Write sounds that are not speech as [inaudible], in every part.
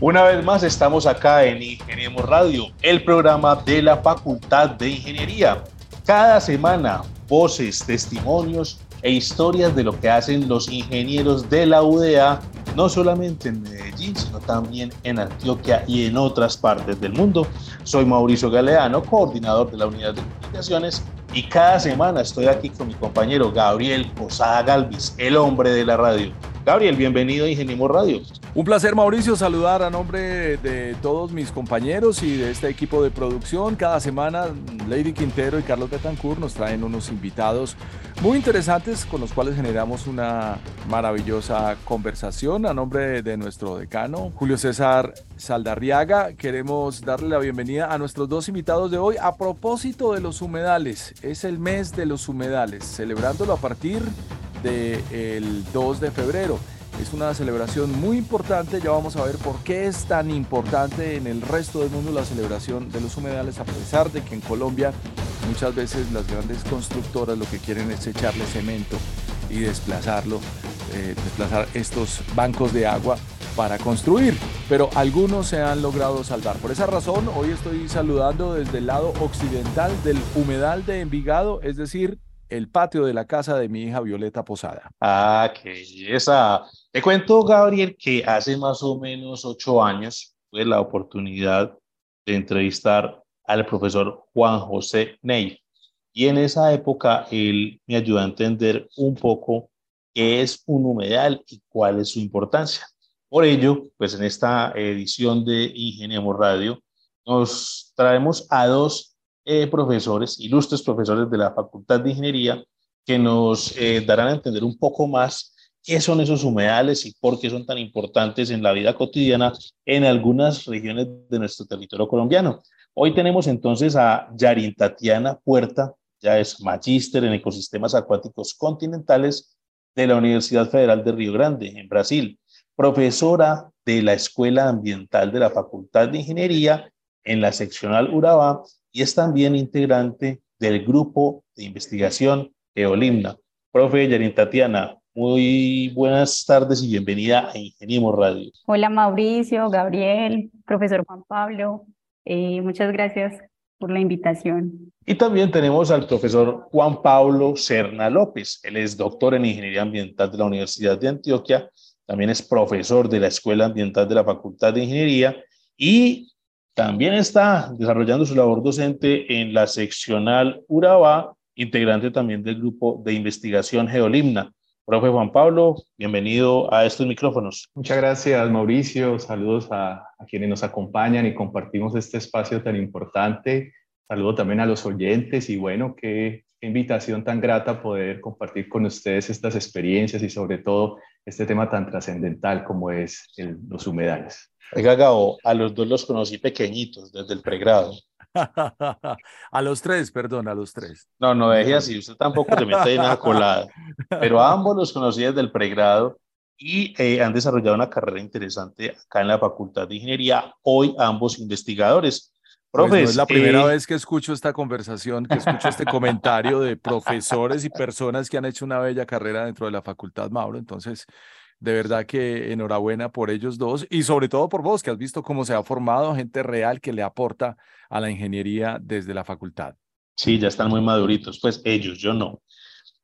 Una vez más estamos acá en Ingeniemos Radio, el programa de la Facultad de Ingeniería. Cada semana, voces, testimonios e historias de lo que hacen los ingenieros de la UDA, no solamente en Medellín, sino también en Antioquia y en otras partes del mundo. Soy Mauricio Galeano, coordinador de la Unidad de Comunicaciones, y cada semana estoy aquí con mi compañero Gabriel Posada Galvis, el hombre de la radio. Gabriel, bienvenido a Ingeniemos Radio. Un placer, Mauricio, saludar a nombre de todos mis compañeros y de este equipo de producción. Cada semana, Lady Quintero y Carlos Betancourt nos traen unos invitados muy interesantes con los cuales generamos una maravillosa conversación. A nombre de nuestro decano, Julio César Saldarriaga, queremos darle la bienvenida a nuestros dos invitados de hoy a propósito de los humedales. Es el mes de los humedales, celebrándolo a partir del 2 de febrero. Es una celebración muy importante, ya vamos a ver por qué es tan importante en el resto del mundo la celebración de los humedales, a pesar de que en Colombia muchas veces las grandes constructoras lo que quieren es echarle cemento y desplazarlo, eh, desplazar estos bancos de agua para construir, pero algunos se han logrado salvar. Por esa razón, hoy estoy saludando desde el lado occidental del humedal de Envigado, es decir, el patio de la casa de mi hija Violeta Posada. Ah, qué belleza. Te cuento, Gabriel, que hace más o menos ocho años tuve la oportunidad de entrevistar al profesor Juan José Ney. Y en esa época él me ayudó a entender un poco qué es un humedal y cuál es su importancia. Por ello, pues en esta edición de Ingeniemos Radio nos traemos a dos eh, profesores, ilustres profesores de la Facultad de Ingeniería, que nos eh, darán a entender un poco más qué son esos humedales y por qué son tan importantes en la vida cotidiana en algunas regiones de nuestro territorio colombiano. Hoy tenemos entonces a Yarin Tatiana Puerta, ya es magíster en ecosistemas acuáticos continentales de la Universidad Federal de Río Grande, en Brasil, profesora de la Escuela Ambiental de la Facultad de Ingeniería en la seccional Urabá y es también integrante del grupo de investigación Eolimna. Profe Yarin Tatiana, muy buenas tardes y bienvenida a Ingeniemos Radio. Hola Mauricio, Gabriel, profesor Juan Pablo, eh, muchas gracias por la invitación. Y también tenemos al profesor Juan Pablo Serna López. Él es doctor en Ingeniería Ambiental de la Universidad de Antioquia, también es profesor de la Escuela Ambiental de la Facultad de Ingeniería y también está desarrollando su labor docente en la seccional Urabá, integrante también del grupo de investigación Geolimna. Profe Juan Pablo, bienvenido a estos micrófonos. Muchas gracias, Mauricio. Saludos a, quienes nos acompañan y compartimos este espacio tan importante. Saludo también a los oyentes y bueno, qué, invitación tan grata poder compartir con ustedes estas experiencias y sobre todo este tema tan trascendental como es los humedales. Oiga, Gabo, a los dos los conocí pequeñitos, desde el pregrado. [laughs] a los tres, perdón, a los tres. No, no deje así, usted tampoco se mete en una [laughs] colada. Pero a ambos los conocí desde el pregrado y eh, han desarrollado una carrera interesante acá en la Facultad de Ingeniería. Hoy ambos investigadores. Profes, pues no es la primera eh, vez que escucho esta conversación, que escucho este comentario de profesores y personas que han hecho una bella carrera dentro de la Facultad Mauro. Entonces, de verdad que enhorabuena por ellos dos y sobre todo por vos, que has visto cómo se ha formado gente real que le aporta a la ingeniería desde la facultad. Sí, ya están muy maduritos, pues ellos, yo no.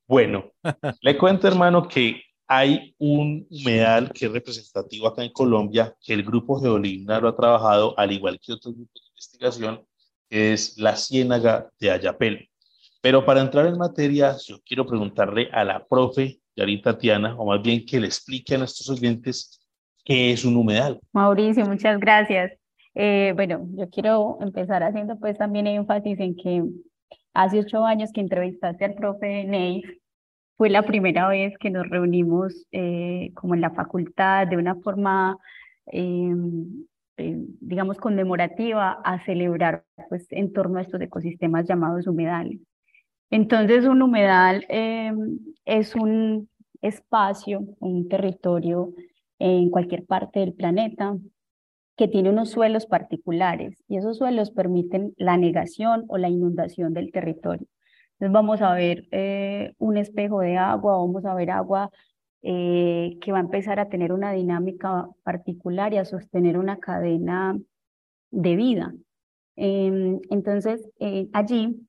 Bueno, le cuento hermano que hay un humedal que es representativo acá en Colombia, que el grupo Geolimna lo ha trabajado, al igual que otros grupos investigación, que es la ciénaga de Ayapel. Pero para entrar en materia, yo quiero preguntarle a la profe Yarin Tatiana, o más bien que le explique a nuestros oyentes qué es un humedal. Mauricio, muchas gracias. Eh, bueno, yo quiero empezar haciendo pues también énfasis en que hace ocho años que entrevistaste al profe Neif, fue la primera vez que nos reunimos eh, como en la facultad de una forma eh, digamos, conmemorativa a celebrar pues, en torno a estos ecosistemas llamados humedales. Entonces, un humedal em, es un espacio, un territorio en cualquier parte del planeta que tiene unos suelos particulares y esos suelos permiten la negación o la inundación del territorio. Entonces vamos a ver eh, un espejo de agua, vamos a ver agua eh, que va a empezar a tener una dinámica particular y a sostener una cadena de vida. Em, entonces, eh, allí,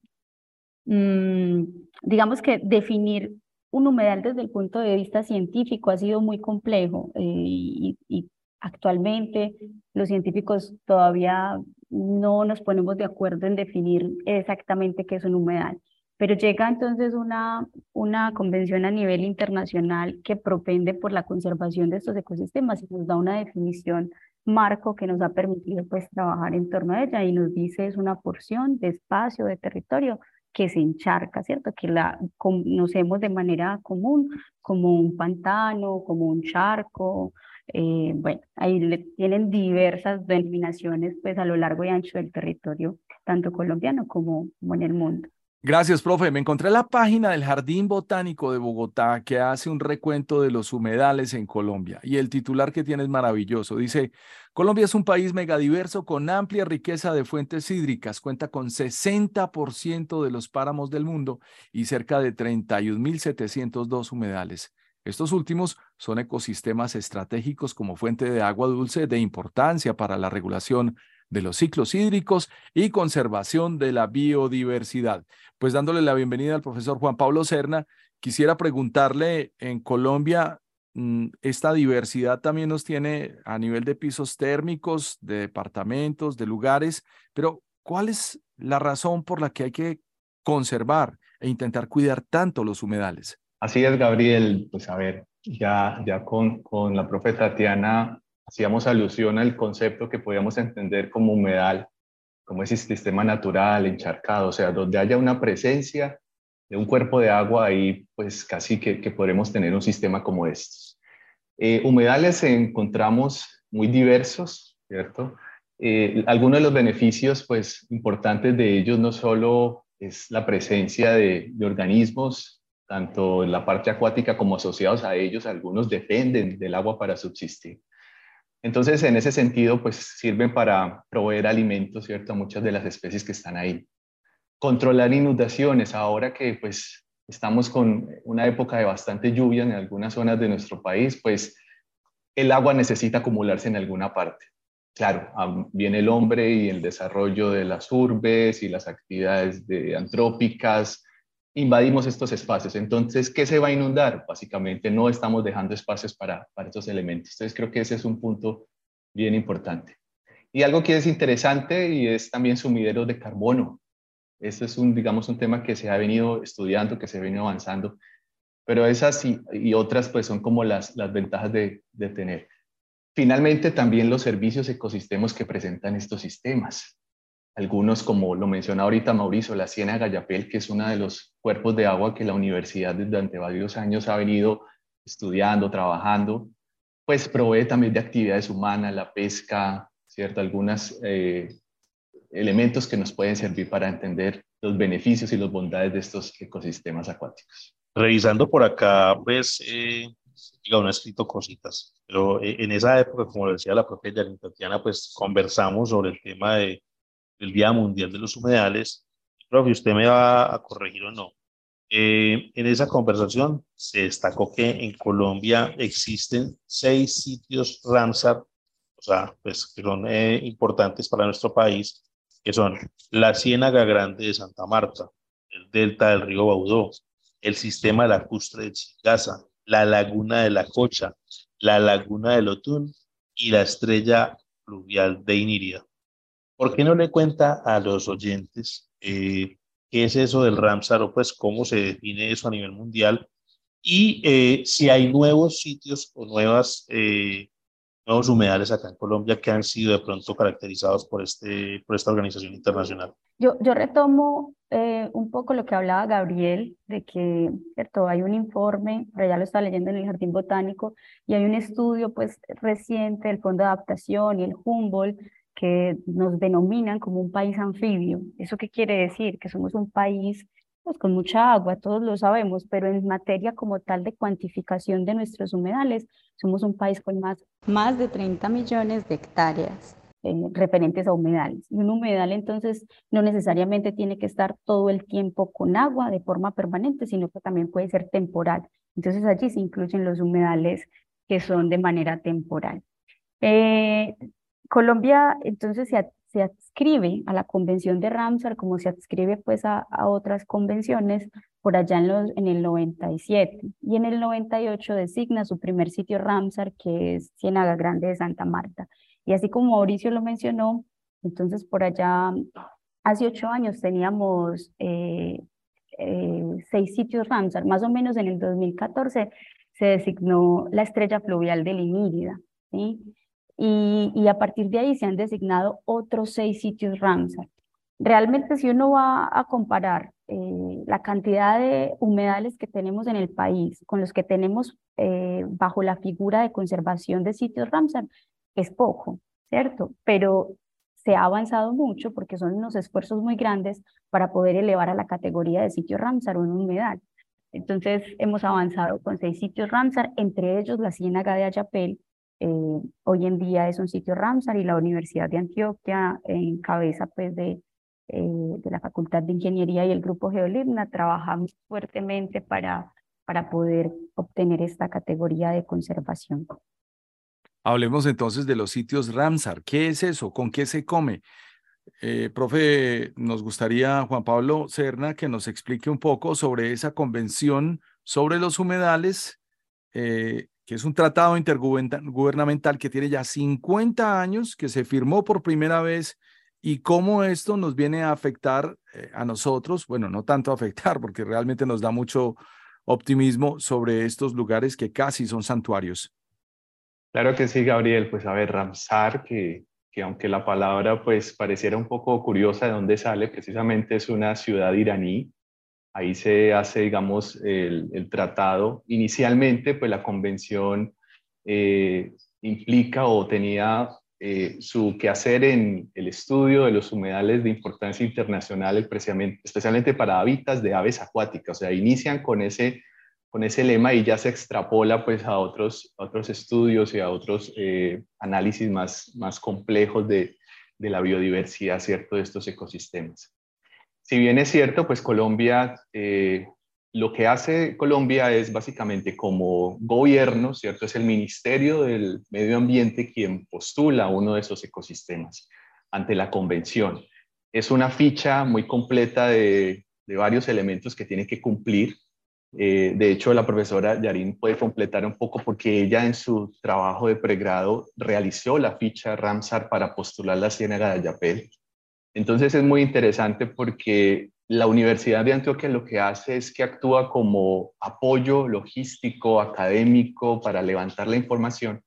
mm, digamos que definir un humedal desde el punto de vista científico ha sido muy complejo y, y actualmente los científicos todavía no nos ponemos de acuerdo en definir exactamente qué es un humedal. Pero llega entonces una, una convención a nivel internacional que propende por la conservación de estos ecosistemas y nos da una definición marco que nos ha permitido pues trabajar en torno a ella y nos dice es una porción de espacio, de territorio que se encharca, ¿cierto? Que la conocemos de manera común como un pantano, como un charco, eh, bueno, ahí le, tienen diversas denominaciones pues a lo largo y ancho del territorio, tanto colombiano como, como en el mundo. Gracias, profe. Me encontré la página del Jardín Botánico de Bogotá que hace un recuento de los humedales en Colombia y el titular que tiene es maravilloso. Dice, Colombia es un país megadiverso con amplia riqueza de fuentes hídricas, cuenta con 60% de los páramos del mundo y cerca de 31.702 humedales. Estos últimos son ecosistemas estratégicos como fuente de agua dulce de importancia para la regulación de los ciclos hídricos y conservación de la biodiversidad. Pues dándole la bienvenida al profesor Juan Pablo Serna, quisiera preguntarle, en Colombia, mm, esta diversidad también nos tiene a nivel de pisos térmicos, de departamentos, de lugares, pero ¿cuál es la razón por la que hay que conservar e intentar cuidar tanto los humedales? Así es, Gabriel. Pues a ver, ya, ya con, con la profe Tatiana hacíamos alusión al concepto que podíamos entender como humedal, como ese sistema natural, encharcado, o sea, donde haya una presencia de un cuerpo de agua, ahí pues casi que, que podremos tener un sistema como estos. Eh, humedales encontramos muy diversos, ¿cierto? Eh, algunos de los beneficios pues importantes de ellos no solo es la presencia de, de organismos, tanto en la parte acuática como asociados a ellos, algunos dependen del agua para subsistir, entonces, en ese sentido, pues sirven para proveer alimentos, ¿cierto? A muchas de las especies que están ahí. Controlar inundaciones, ahora que pues estamos con una época de bastante lluvia en algunas zonas de nuestro país, pues el agua necesita acumularse en alguna parte. Claro, viene el hombre y el desarrollo de las urbes y las actividades de, antrópicas, invadimos estos espacios. Entonces, ¿qué se va a inundar? Básicamente no estamos dejando espacios para, para estos elementos. Entonces, creo que ese es un punto bien importante. Y algo que es interesante y es también sumideros de carbono. Este es un, digamos, un tema que se ha venido estudiando, que se ha venido avanzando, pero esas y, y otras pues son como las, las ventajas de, de tener. Finalmente, también los servicios ecosistemas que presentan estos sistemas algunos, como lo menciona ahorita Mauricio, la Ciénaga Gallapel, que es uno de los cuerpos de agua que la universidad durante varios años ha venido estudiando, trabajando, pues provee también de actividades humanas, la pesca, ¿cierto? Algunos eh, elementos que nos pueden servir para entender los beneficios y las bondades de estos ecosistemas acuáticos. Revisando por acá, pues, eh, diga, no he escrito cositas, pero eh, en esa época, como decía la propia Tatiana, pues conversamos sobre el tema de el Día Mundial de los Humedales. Profe, usted me va a corregir o no. Eh, en esa conversación se destacó que en Colombia existen seis sitios Ramsar, o sea, pues que son eh, importantes para nuestro país, que son la Ciénaga Grande de Santa Marta, el delta del río Baudó, el sistema lacustre de Chigaza, la laguna de la Cocha, la laguna del Otún y la estrella fluvial de Iniria. ¿Por qué no le cuenta a los oyentes eh, qué es eso del Ramsar o pues cómo se define eso a nivel mundial? Y eh, si hay nuevos sitios o nuevas, eh, nuevos humedales acá en Colombia que han sido de pronto caracterizados por, este, por esta organización internacional. Yo, yo retomo eh, un poco lo que hablaba Gabriel, de que ¿cierto? hay un informe, pero ya lo estaba leyendo en el Jardín Botánico, y hay un estudio pues, reciente del Fondo de Adaptación y el Humboldt que nos denominan como un país anfibio. ¿Eso qué quiere decir? Que somos un país pues, con mucha agua, todos lo sabemos, pero en materia como tal de cuantificación de nuestros humedales, somos un país con más, más de 30 millones de hectáreas eh, referentes a humedales. Y un humedal entonces no necesariamente tiene que estar todo el tiempo con agua de forma permanente, sino que también puede ser temporal. Entonces allí se incluyen los humedales que son de manera temporal. Eh, Colombia entonces se, se adscribe a la Convención de Ramsar como se adscribe pues a, otras convenciones por allá en, los, en el 97 y en el 98 designa su primer sitio Ramsar que es Ciénaga Grande de Santa Marta. Y así como Mauricio lo mencionó, entonces por allá hace ocho años teníamos eh, eh, seis sitios Ramsar, más o menos en el 2014 se designó la estrella fluvial de Limírida, ¿sí? Y, a partir de ahí se han designado otros seis sitios Ramsar. Realmente si uno va a comparar eh, la cantidad de humedales que tenemos en el país con los que tenemos eh, bajo la figura de conservación de sitios Ramsar, es poco, ¿cierto? Pero se ha avanzado mucho porque son unos esfuerzos muy grandes para poder elevar a la categoría de sitio Ramsar un humedal. Entonces hemos avanzado con seis sitios Ramsar, entre ellos la Ciénaga de Ayapel, eh, hoy en día es un sitio Ramsar y la Universidad de Antioquia, en cabeza pues, de, eh, de la Facultad de Ingeniería y el Grupo Geolibna, trabajamos fuertemente para, para poder obtener esta categoría de conservación. Hablemos entonces de los sitios Ramsar. ¿Qué es eso? ¿Con qué se come? Eh, profe, nos gustaría, Juan Pablo Serna, que nos explique un poco sobre esa convención sobre los humedales eh, que es un tratado intergubernamental que tiene ya 50 años, que se firmó por primera vez y cómo esto nos viene a afectar eh, a nosotros, bueno, no tanto afectar, porque realmente nos da mucho optimismo sobre estos lugares que casi son santuarios. Claro que sí, Gabriel. Pues a ver, Ramsar, que, que aunque la palabra pues pareciera un poco curiosa de dónde sale, precisamente es una ciudad iraní Ahí se hace, digamos, el, tratado. Inicialmente, pues la convención eh, implica o tenía eh, su quehacer en el estudio de los humedales de importancia internacional, especialmente para hábitats de aves acuáticas. O sea, inician con ese, con ese lema y ya se extrapola pues, a otros, otros estudios y a otros eh, análisis más, más complejos de, de la biodiversidad ¿cierto? de estos ecosistemas. Si bien es cierto, pues Colombia, eh, lo que hace Colombia es básicamente como gobierno, ¿cierto? Es el Ministerio del Medio Ambiente quien postula uno de esos ecosistemas ante la convención. Es una ficha muy completa de, varios elementos que tiene que cumplir. Eh, de hecho, la profesora Yarin puede completar un poco porque ella en su trabajo de pregrado realizó la ficha Ramsar para postular la Ciénaga de Ayapel entonces es muy interesante porque la Universidad de Antioquia lo que hace es que actúa como apoyo logístico, académico para levantar la información,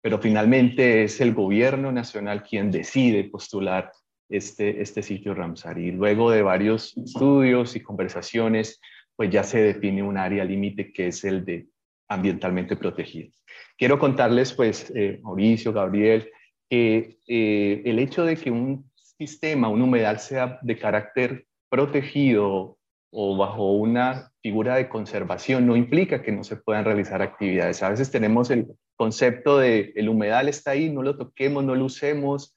pero finalmente es el gobierno nacional quien decide postular este, este sitio Ramsar. Y luego de varios estudios y conversaciones, pues ya se define un área límite que es el de ambientalmente protegido. Quiero contarles, pues, eh, Mauricio, Gabriel, que eh, el hecho de que un sistema, un humedal sea de carácter protegido o bajo una figura de conservación, no implica que no se puedan realizar actividades. A veces tenemos el concepto de el humedal está ahí, no lo toquemos, no lo usemos,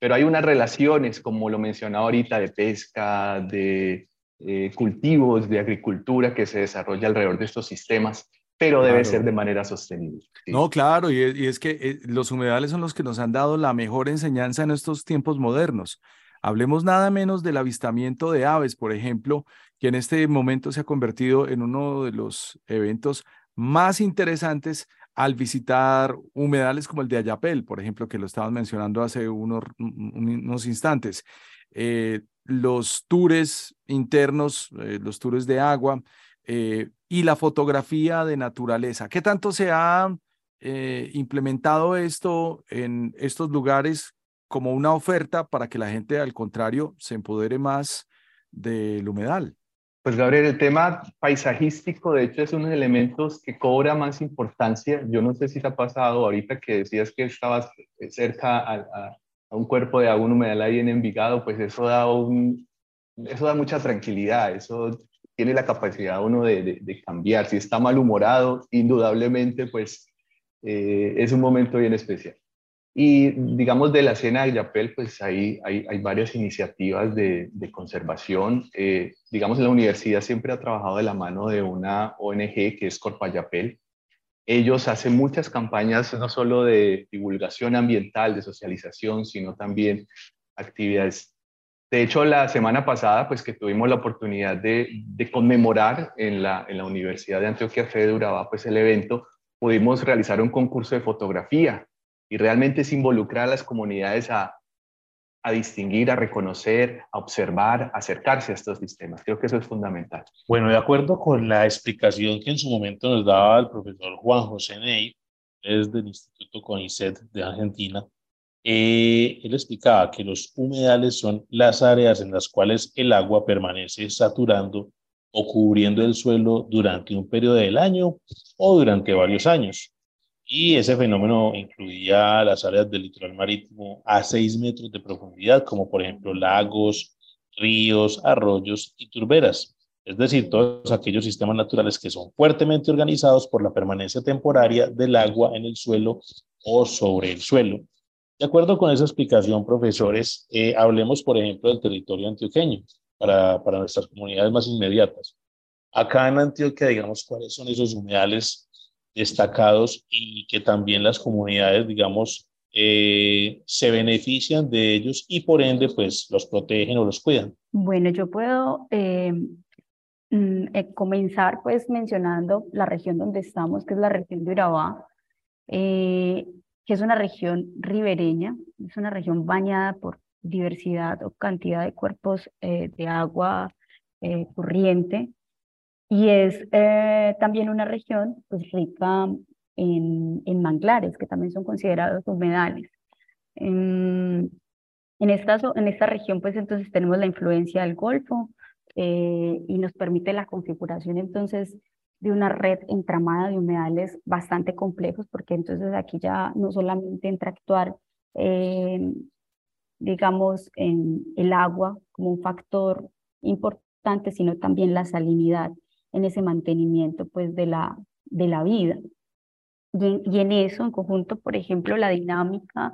pero hay unas relaciones, como lo mencionaba ahorita, de pesca, de eh, cultivos, de agricultura que se desarrolla alrededor de estos sistemas pero debe ser de manera sostenible. No, claro, y es, que eh, los humedales son los que nos han dado la mejor enseñanza en estos tiempos modernos. Hablemos nada menos del avistamiento de aves, por ejemplo, que en este momento se ha convertido en uno de los eventos más interesantes al visitar humedales como el de Ayapel, por ejemplo, que lo estabas mencionando hace unos, unos instantes. Eh, los tours internos, eh, los tours de agua, eh, y la fotografía de naturaleza. ¿Qué tanto se ha eh, implementado esto en estos lugares como una oferta para que la gente, al contrario, se empodere más del humedal. Pues Gabriel, el tema paisajístico de hecho es uno de los elementos que cobra más importancia. Yo no sé si te ha pasado ahorita que decías que estabas cerca a, un cuerpo de agua, un humedal ahí en Envigado, pues eso da, un, eso da mucha tranquilidad, eso tiene la capacidad uno de, de, cambiar. Si está malhumorado, indudablemente pues eh, es un momento bien especial. Y digamos de la escena de Yapel, pues ahí hay, hay varias iniciativas de, de conservación. Eh, digamos, la universidad siempre ha trabajado de la mano de una ONG que es Corpayapel. Ellos hacen muchas campañas, no solo de divulgación ambiental, de socialización, sino también actividades. De hecho, la semana pasada, pues que tuvimos la oportunidad de, conmemorar en la, en la Universidad de Antioquia Fede de Urabá, pues el evento, pudimos realizar un concurso de fotografía y realmente es involucrar a las comunidades a, a distinguir, a reconocer, a observar, a acercarse a estos sistemas. Creo que eso es fundamental. Bueno, de acuerdo con la explicación que en su momento nos daba el profesor Juan José Ney, es del Instituto CONICET de Argentina, eh, él explicaba que los humedales son las áreas en las cuales el agua permanece saturando o cubriendo el suelo durante un periodo del año o durante varios años y ese fenómeno incluía las áreas del litoral marítimo a 6 metros de profundidad, como por ejemplo lagos, ríos, arroyos y turberas, es decir, todos aquellos sistemas naturales que son fuertemente organizados por la permanencia temporaria del agua en el suelo o sobre el suelo. De acuerdo con esa explicación, profesores, eh, hablemos, por ejemplo, del territorio antioqueño para, para nuestras comunidades más inmediatas. Acá en Antioquia, digamos, ¿cuáles son esos humedales destacados y que también las comunidades, digamos, eh, se benefician de ellos y por ende, pues los protegen o los cuidan. Bueno, yo puedo eh, mm, eh, comenzar pues mencionando la región donde estamos, que es la región de Urabá, que es una región ribereña, es una región bañada por diversidad o cantidad de cuerpos de agua corriente, y es eh, también una región pues, rica en, en, manglares, que también son considerados humedales. En, en, esta, en esta región, pues entonces tenemos la influencia del Golfo eh, y nos permite la configuración entonces de una red entramada de humedales bastante complejos, porque entonces aquí ya no solamente entra a actuar, eh, digamos, en el agua como un factor importante, sino también la salinidad en ese mantenimiento pues de la, de la vida. Y, en eso, en conjunto, por ejemplo, la dinámica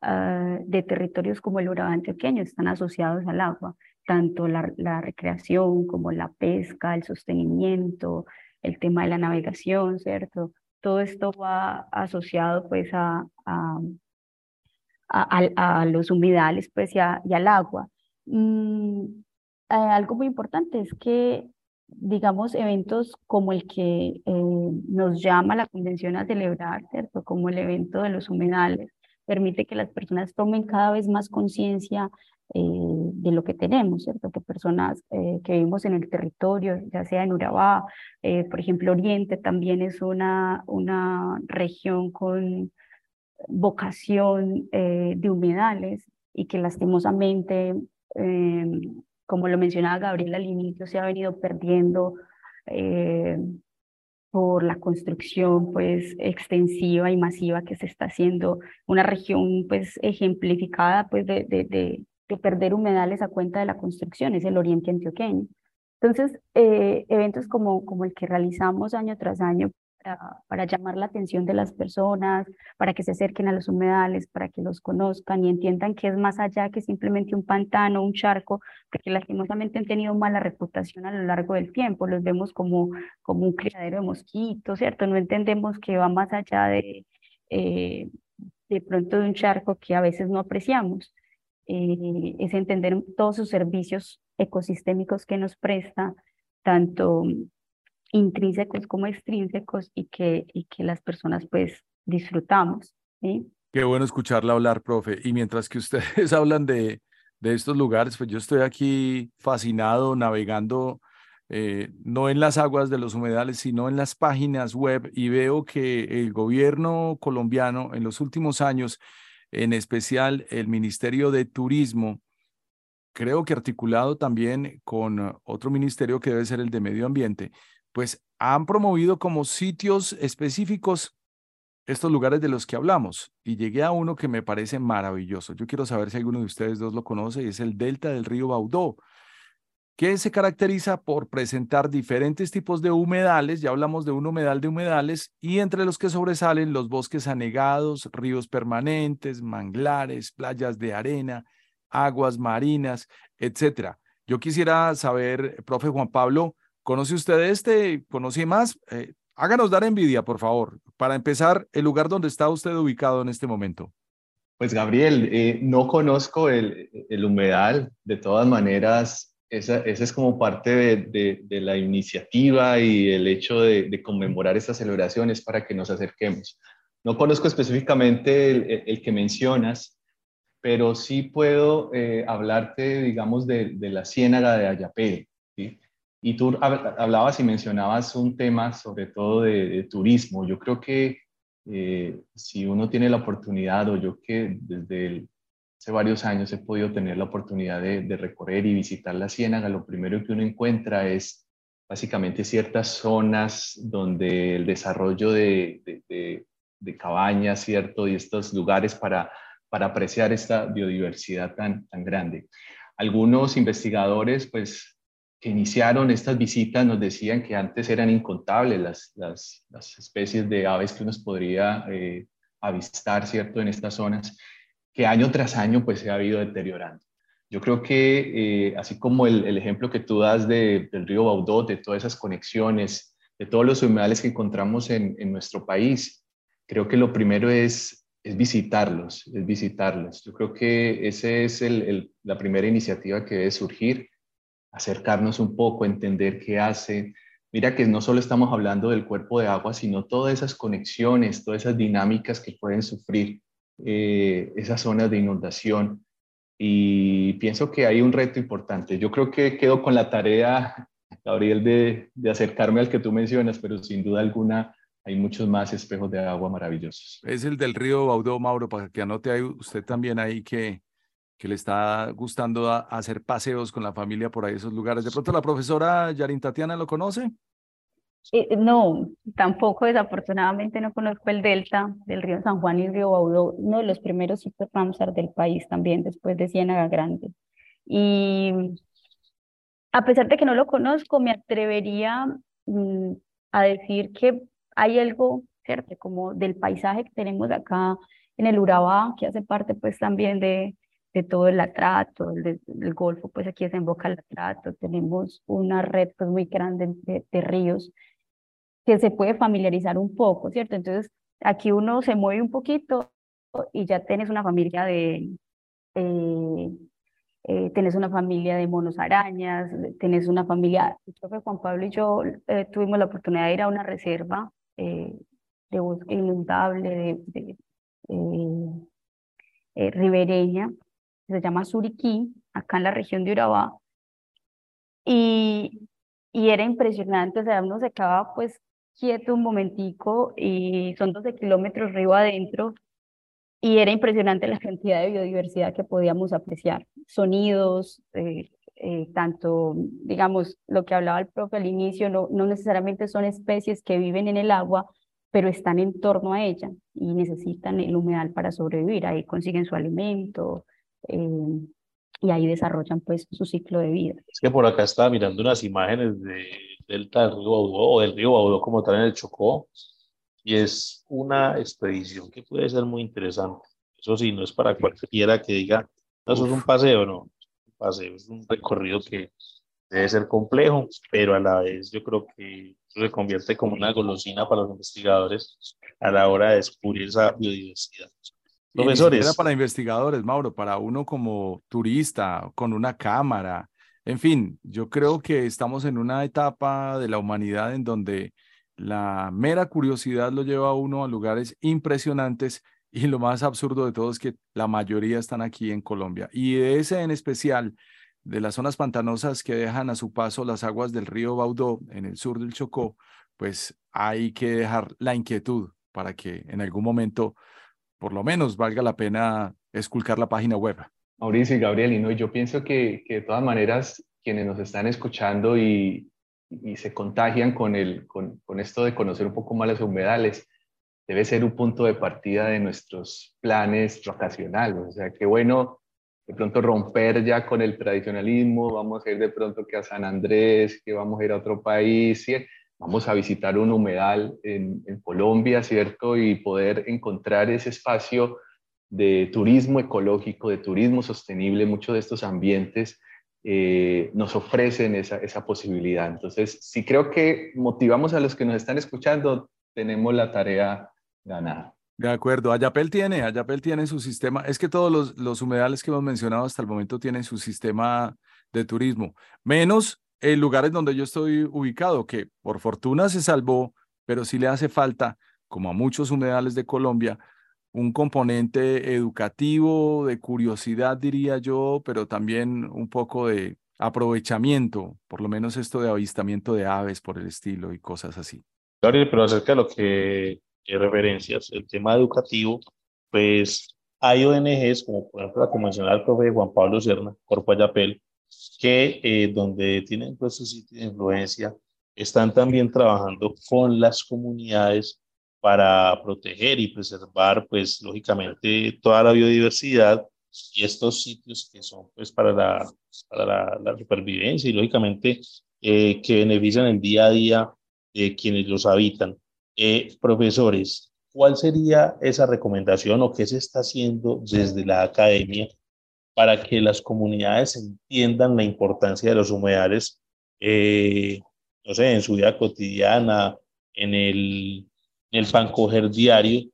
ah, de territorios como el Urabá antioqueño están asociados al agua, tanto la, la, recreación como la pesca, el sostenimiento, el tema de la navegación, ¿cierto? Todo esto va asociado pues a, a, a, los humedales pues y, y al agua. Mm, eh, algo muy importante es que digamos, eventos como el que eh, nos llama la convención a celebrar, ¿cierto? Como el evento de los humedales, permite que las personas tomen cada vez más conciencia eh, de lo que tenemos, ¿cierto? Que personas eh, que vivimos en el territorio, ya sea en Urabá, por ejemplo, Oriente también es una, una región con vocación de humedales y que lastimosamente como lo mencionaba Gabriela al inicio, se ha venido perdiendo eh, por la construcción pues extensiva y masiva que se está haciendo, una región pues ejemplificada pues de, de, de, de perder humedales a cuenta de la construcción, es el oriente antioqueño. Entonces, eh, eventos como, como el que realizamos año tras año para, llamar la atención de las personas, para que se acerquen a los humedales, para que los conozcan y entiendan que es más allá que simplemente un pantano, un charco, porque lastimosamente han tenido mala reputación a lo largo del tiempo, los vemos como, como un criadero de mosquitos, ¿cierto? No entendemos que va más allá de, eh, de pronto de un charco que a veces no apreciamos. Eh, es entender todos sus servicios ecosistémicos que nos presta, tanto intrínsecos como extrínsecos y que, y que las personas pues disfrutamos. ¿sí? Qué bueno escucharla hablar, profe. Y mientras que ustedes [laughs] hablan de, de estos lugares, pues yo estoy aquí fascinado navegando eh, no en las aguas de los humedales, sino en las páginas web y veo que el gobierno colombiano en los últimos años en especial el Ministerio de Turismo, creo que articulado también con otro ministerio que debe ser el de Medio Ambiente, pues han promovido como sitios específicos estos lugares de los que hablamos y llegué a uno que me parece maravilloso. Yo quiero saber si alguno de ustedes dos lo conoce y es el delta del río Baudó, que se caracteriza por presentar diferentes tipos de humedales, ya hablamos de un humedal de humedales, y entre los que sobresalen los bosques anegados, ríos permanentes, manglares, playas de arena, aguas marinas, etcétera. Yo quisiera saber, profe Juan Pablo, ¿conoce usted este? ¿Conoce más? Eh, háganos dar envidia, por favor. Para empezar, el lugar donde está usted ubicado en este momento. Pues Gabriel, eh, no conozco el, el, humedal. De todas maneras, esa, esa es como parte de, de, la iniciativa y el hecho de, conmemorar estas celebraciones para que nos acerquemos. No conozco específicamente el, el que mencionas, pero sí puedo eh, hablarte, digamos, de, la ciénaga de Ayapé. Y tú hablabas y mencionabas un tema sobre todo de, turismo. Yo creo que eh, si uno tiene la oportunidad, o yo que desde hace varios años he podido tener la oportunidad de, recorrer y visitar la ciénaga, lo primero que uno encuentra es básicamente ciertas zonas donde el desarrollo de, cabañas, ¿cierto? Y estos lugares para apreciar esta biodiversidad tan, grande. Algunos investigadores, pues, que iniciaron estas visitas nos decían que antes eran incontables las especies de aves que uno podría eh, avistar, ¿cierto?, en estas zonas, que año tras año, pues, se ha ido deteriorando. Yo creo que, eh, así como el, el, ejemplo que tú das de, del río Baudot, de todas esas conexiones, de todos los humedales que encontramos en, en nuestro país, creo que lo primero es es visitarlos, es visitarlos. Yo creo que esa es la primera iniciativa que debe surgir, acercarnos un poco, entender qué hace. Mira que no solo estamos hablando del cuerpo de agua, sino todas esas conexiones, todas esas dinámicas que pueden sufrir eh, esas zonas de inundación. Y pienso que hay un reto importante. Yo creo que quedo con la tarea, Gabriel, de, de acercarme al que tú mencionas, pero sin duda alguna hay muchos más espejos de agua maravillosos. Es el del río Baudó, Mauro, para que anote ahí usted también ahí que, que le está gustando hacer paseos con la familia por ahí esos lugares. De pronto la profesora Yarin Tatiana lo conoce. Eh, no, tampoco desafortunadamente no conozco el delta del río San Juan y el río Baudó, uno de los primeros sitios Ramsar del país también, después de Ciénaga Grande. Y a pesar de que no lo conozco, me atrevería mm, a decir que hay algo, ¿cierto? Como del paisaje que tenemos acá en el Urabá, que hace parte pues también de, de todo el atrato, el, Golfo, pues aquí desemboca el atrato, tenemos una red pues muy grande de, ríos que se puede familiarizar un poco, ¿cierto? Entonces, aquí uno se mueve un poquito y ya tienes una familia de, eh, eh, tenés una familia de monos arañas, tenés una familia, el profe Juan Pablo y yo eh, tuvimos la oportunidad de ir a una reserva eh, de bosque inundable, de, eh, eh, ribereña, se llama Suriquí, acá en la región de Urabá. Y, y era impresionante, o sea, uno se quedaba pues quieto un momentico y son 12 kilómetros río adentro y era impresionante la cantidad de biodiversidad que podíamos apreciar, sonidos, eh, tanto, digamos, lo que hablaba el profe al inicio, no, no necesariamente son especies que viven en el agua, pero están en torno a ella y necesitan el humedal para sobrevivir. Ahí consiguen su alimento eh, y ahí desarrollan pues su ciclo de vida. Es que por acá estaba mirando unas imágenes de delta del río Baudó o del río Baudó como tal en el Chocó y es una expedición que puede ser muy interesante. Eso sí, no es para cualquiera que diga, eso es un paseo, no es un recorrido que debe ser complejo, pero a la vez yo creo que se convierte como una golosina para los investigadores a la hora de descubrir esa biodiversidad. Profesores. Era para investigadores, Mauro, para uno como turista, con una cámara. En fin, yo creo que estamos en una etapa de la humanidad en donde la mera curiosidad lo lleva a uno a lugares impresionantes [laughs] y lo más absurdo de todo es que la mayoría están aquí en Colombia. Y de ese en especial, de las zonas pantanosas que dejan a su paso las aguas del río Baudó en el sur del Chocó, pues hay que dejar la inquietud para que en algún momento por lo menos valga la pena esculcar la página web. Mauricio y Gabriel, y no, yo pienso que, que de todas maneras quienes nos están escuchando y, y se contagian con, el, con, con, esto de conocer un poco más los humedales, debe ser un punto de partida de nuestros planes vacacionales. O sea, qué bueno de pronto romper ya con el tradicionalismo, vamos a ir de pronto que a San Andrés, que vamos a ir a otro país, ¿sí? vamos a visitar un humedal en, en Colombia, ¿cierto? Y poder encontrar ese espacio de turismo ecológico, de turismo sostenible, muchos de estos ambientes eh, nos ofrecen esa, esa posibilidad. Entonces, si creo que motivamos a los que nos están escuchando, tenemos la tarea ganada. De acuerdo, Ayapel tiene, Ayapel tiene su sistema, es que todos los, los humedales que hemos mencionado hasta el momento tienen su sistema de turismo, menos en lugares donde yo estoy ubicado, que por fortuna se salvó, pero sí le hace falta, como a muchos humedales de Colombia, un componente educativo, de curiosidad, diría yo, pero también un poco de aprovechamiento, por lo menos esto de avistamiento de aves por el estilo y cosas así. Gabriel, pero acerca de lo que referencias, el tema educativo, pues hay ONGs, como por ejemplo la convención del profe Juan Pablo Serna, Corpo Ayapel, que eh, donde tienen pues su sitio de influencia, están también trabajando con las comunidades para proteger y preservar, pues lógicamente, toda la biodiversidad y estos sitios que son pues para la, para la, supervivencia y lógicamente eh, que benefician el día a día de quienes los habitan. Eh, profesores, ¿cuál sería esa recomendación o qué se está haciendo desde la academia para que las comunidades entiendan la importancia de los humedales, eh, no sé, en su vida cotidiana, en el el pan coger diario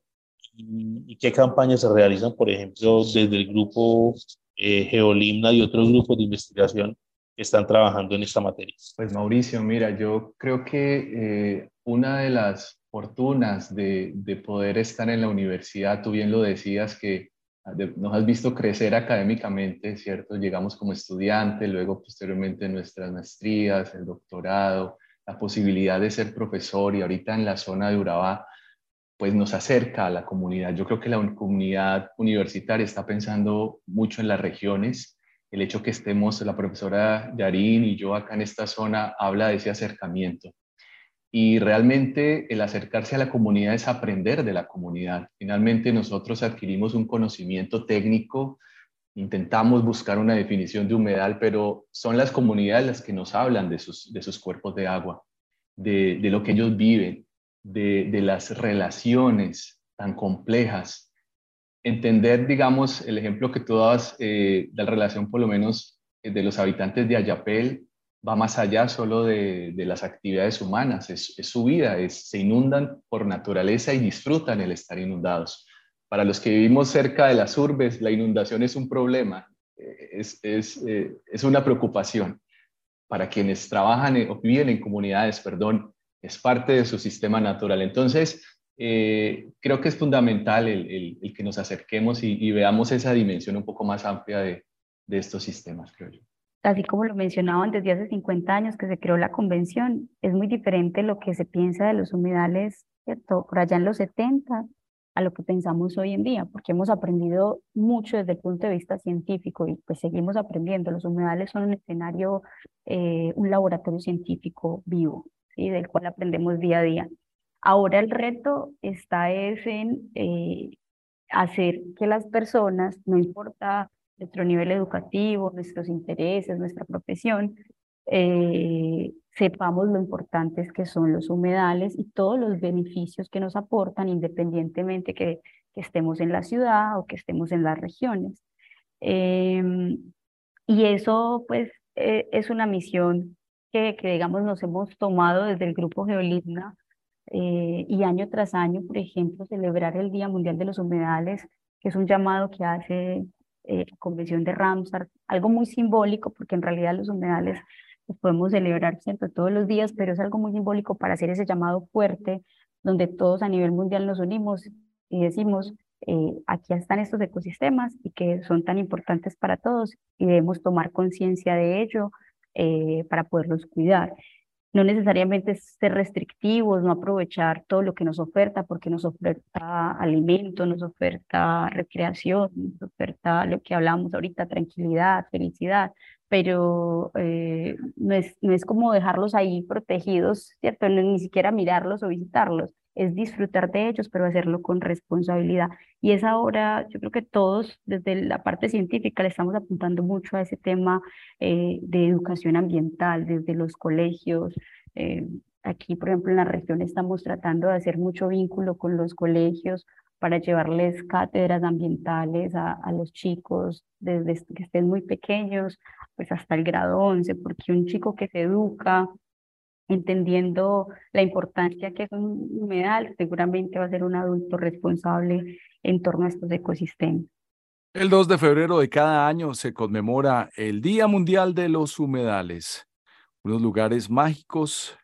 y, qué campañas se realizan, por ejemplo, desde el grupo eh, Geolimna y otros grupos de investigación que están trabajando en esta materia. Pues Mauricio, mira, yo creo que eh, una de las fortunas de, de, poder estar en la universidad, tú bien lo decías, que nos has visto crecer académicamente, ¿cierto? Llegamos como estudiante, luego posteriormente nuestras maestrías, el doctorado, la posibilidad de ser profesor y ahorita en la zona de Urabá, pues nos acerca a la comunidad. Yo creo que la comunidad universitaria está pensando mucho en las regiones. El hecho que estemos, la profesora Yarín y yo acá en esta zona, habla de ese acercamiento. Y realmente el acercarse a la comunidad es aprender de la comunidad. Finalmente nosotros adquirimos un conocimiento técnico, intentamos buscar una definición de humedal, pero son las comunidades las que nos hablan de sus, de sus cuerpos de agua, de, de lo que ellos viven, de, de, las relaciones tan complejas. Entender, digamos, el ejemplo que tú dabas eh, de la relación por lo menos eh, de los habitantes de Ayapel, va más allá solo de, de las actividades humanas, es, su vida, se inundan por naturaleza y disfrutan el estar inundados para los que vivimos cerca de las urbes, la inundación es un problema, eh, es, es, eh, es una preocupación. Para quienes trabajan o viven en comunidades, perdón, es parte de su sistema natural. Entonces, eh, creo que es fundamental el, el, que nos acerquemos y, y, veamos esa dimensión un poco más amplia de, de estos sistemas, creo yo. Así como lo mencionaban desde hace 50 años que se creó la convención, es muy diferente lo que se piensa de los humedales, ¿cierto? Por allá en los 70 a lo que pensamos hoy en día, porque hemos aprendido mucho desde el punto de vista científico y pues seguimos aprendiendo. Los humedales son un escenario, eh, un laboratorio científico vivo, ¿sí? del cual aprendemos día a día. Ahora el reto está es en eh, hacer que las personas, no importa nuestro nivel educativo, nuestros intereses, nuestra profesión, eh, sepamos lo importantes que son los humedales y todos los beneficios que nos aportan independientemente que, que estemos en la ciudad o que estemos en las regiones. Em, y eso pues eh, es una misión que, que, digamos nos hemos tomado desde el grupo Geolitna eh, y año tras año, por ejemplo, celebrar el Día Mundial de los Humedales, que es un llamado que hace eh, la Convención de Ramsar, algo muy simbólico porque en realidad los humedales podemos celebrar ¿cierto? todos los días, pero es algo muy simbólico para hacer ese llamado fuerte, donde todos a nivel mundial nos unimos y decimos, eh, aquí están estos ecosistemas y que son tan importantes para todos y debemos tomar conciencia de ello eh, para poderlos cuidar. No necesariamente ser restrictivos, no aprovechar todo lo que nos oferta, porque nos oferta alimento, nos oferta recreación, nos oferta lo que hablamos ahorita, tranquilidad, felicidad, pero eh, no, es, no es como dejarlos ahí protegidos, ¿cierto? No, ni siquiera mirarlos o visitarlos, es disfrutar de ellos, pero hacerlo con responsabilidad. Y es ahora, yo creo que todos desde la parte científica le estamos apuntando mucho a ese tema eh, de educación ambiental, desde los colegios. Eh, aquí, por ejemplo, en la región estamos tratando de hacer mucho vínculo con los colegios para llevarles cátedras ambientales a, a los chicos desde que estén muy pequeños, pues hasta el grado 11, porque un chico que se educa entendiendo la importancia que es un humedal, seguramente va a ser un adulto responsable en torno a estos ecosistemas. El 2 de febrero de cada año se conmemora el Día Mundial de los Humedales, unos lugares mágicos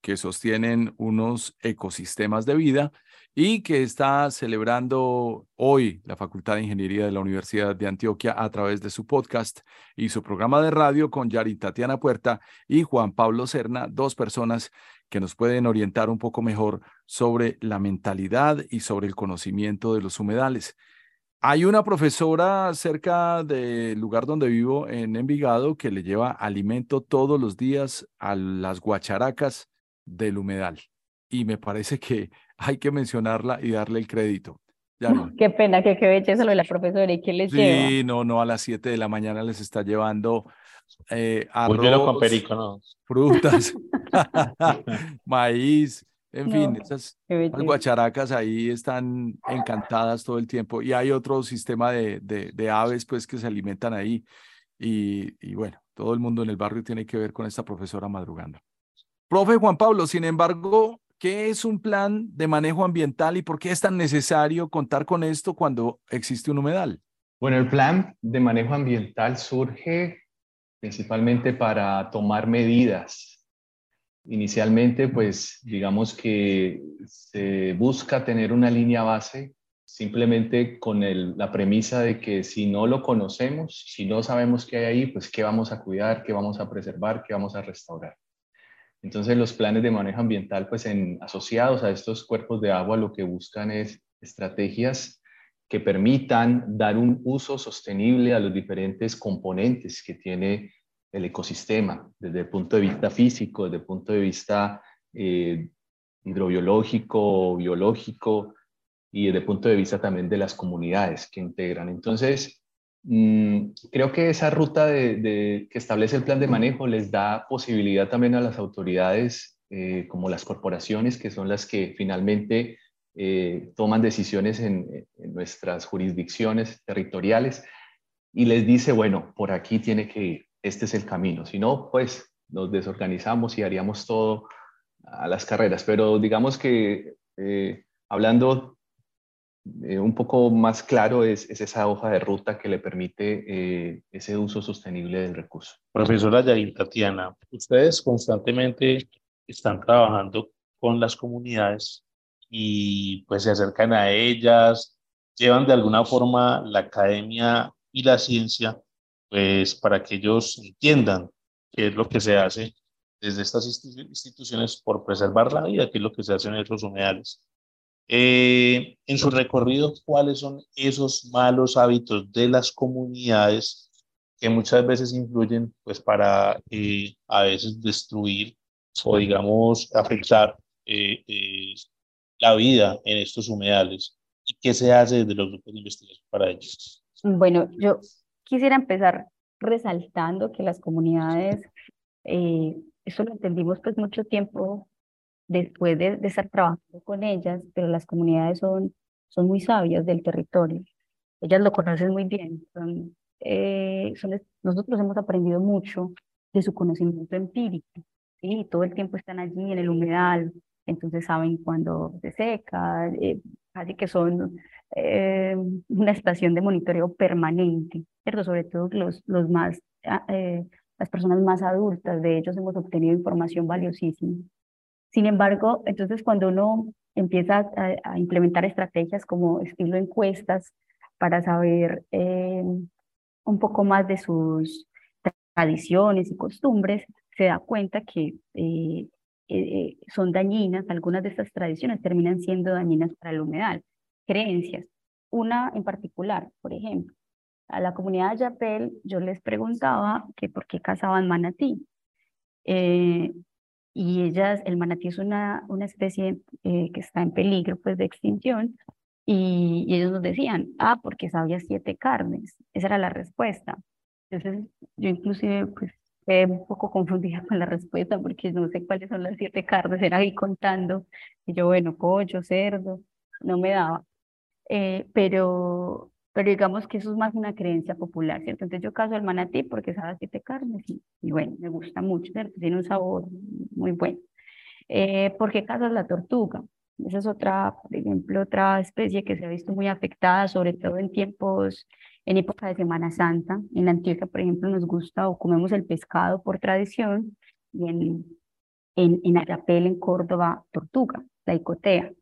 que sostienen unos ecosistemas de vida y que está celebrando hoy la Facultad de Ingeniería de la Universidad de Antioquia a través de su podcast y su programa de radio con Yari Tatiana Puerta y Juan Pablo Serna, dos personas que nos pueden orientar un poco mejor sobre la mentalidad y sobre el conocimiento de los humedales. Hay una profesora cerca del lugar donde vivo, en Envigado, que le lleva alimento todos los días a las guacharacas del humedal. Y me parece que hay que mencionarla y darle el crédito. [laughs] Qué pena que quede eso lo de la profesora y qué les lleva. Sí, no, no, a las 7 de la mañana les está llevando eh, arroz, con perico, ¿no? frutas, [laughs] [laughs] maíz, en fin, esas guacharacas ahí están encantadas todo el tiempo. Y hay otro sistema de, de, de aves pues que se alimentan ahí. Y, y, bueno, todo el mundo en el barrio tiene que ver con esta profesora madrugando. Profe Juan Pablo, sin embargo, ¿Qué es un plan de manejo ambiental y por qué es tan necesario contar con esto cuando existe un humedal? Bueno, el plan de manejo ambiental surge principalmente para tomar medidas. Inicialmente, pues digamos que se busca tener una línea base simplemente con la premisa de que si no lo conocemos, si no sabemos qué hay ahí, pues qué vamos a cuidar, qué vamos a preservar, qué vamos a restaurar. Entonces los planes de manejo ambiental, pues en, asociados a estos cuerpos de agua, lo que buscan es estrategias que permitan dar un uso sostenible a los diferentes componentes que tiene el ecosistema, desde el punto de vista físico, desde el punto de vista eh, hidrobiológico, biológico y desde el punto de vista también de las comunidades que integran. Entonces, creo que esa ruta de, que establece el plan de manejo les da posibilidad también a las autoridades, eh, como las corporaciones, que son las que finalmente eh, toman decisiones en, nuestras jurisdicciones territoriales, y les dice, bueno, por aquí tiene que ir, este es el camino. Si no, pues nos desorganizamos y haríamos todo a las carreras. Pero digamos que eh, hablando eh, un poco más claro es, esa hoja de ruta que le permite eh, ese uso sostenible del recurso. Profesora Yarin Tatiana, ustedes constantemente están trabajando con las comunidades y pues se acercan a ellas, llevan de alguna forma la academia y la ciencia pues para que ellos entiendan qué es lo que se hace desde estas instituciones por preservar la vida, qué es lo que se hace en esos humedales. Eh, en su recorrido, ¿cuáles son esos malos hábitos de las comunidades que muchas veces influyen pues, para eh, a veces destruir o, digamos, afectar eh, la vida en estos humedales? ¿Y qué se hace desde los grupos de investigación para ellos? Bueno, yo quisiera empezar resaltando que las comunidades, eso lo entendimos pues mucho tiempo después de, estar trabajando con ellas, pero las comunidades son, son muy sabias del territorio. Ellas lo conocen muy bien. Son, eh, son, nosotros hemos aprendido mucho de su conocimiento empírico. ¿sí? Todo el tiempo están allí en el humedal, entonces saben cuándo se seca, eh, así que son eh, una estación de monitoreo permanente, ¿cierto? Sobre todo los, los más, ah, las personas más adultas, de ellos hemos obtenido información valiosísima. Sin embargo, entonces cuando uno empieza a, implementar estrategias como estilo encuestas para saber eh, un poco más de sus tradiciones y costumbres, se da cuenta que eh, eh, son dañinas, algunas de estas tradiciones terminan siendo dañinas para el humedal. Creencias. Una en particular, por ejemplo, a la comunidad de Yapel yo les preguntaba que por qué cazaban manatí. Y ellas, el manatí es una, una especie que está en peligro pues, de extinción, y, ellos nos decían, ah, porque sabía siete carnes. Esa era la respuesta. Entonces, yo inclusive pues un poco confundida con la respuesta porque no sé cuáles son las siete carnes, era ahí contando, y yo, bueno, pollo, cerdo, no me daba. Eh, pero, pero digamos que eso es más una creencia popular, ¿cierto? Entonces yo caso el manatí porque sabe siete carnes y, y, bueno, me gusta mucho, ¿cierto? Tiene un sabor muy bueno. Eh, ¿Por qué casas la tortuga? Esa es otra, por ejemplo, otra especie que se ha visto muy afectada, sobre todo en tiempos en época de Semana Santa. En Antioquia, por ejemplo, nos gusta o comemos el pescado por tradición y en, en, en Ayapel, en Córdoba, tortuga, la icotea.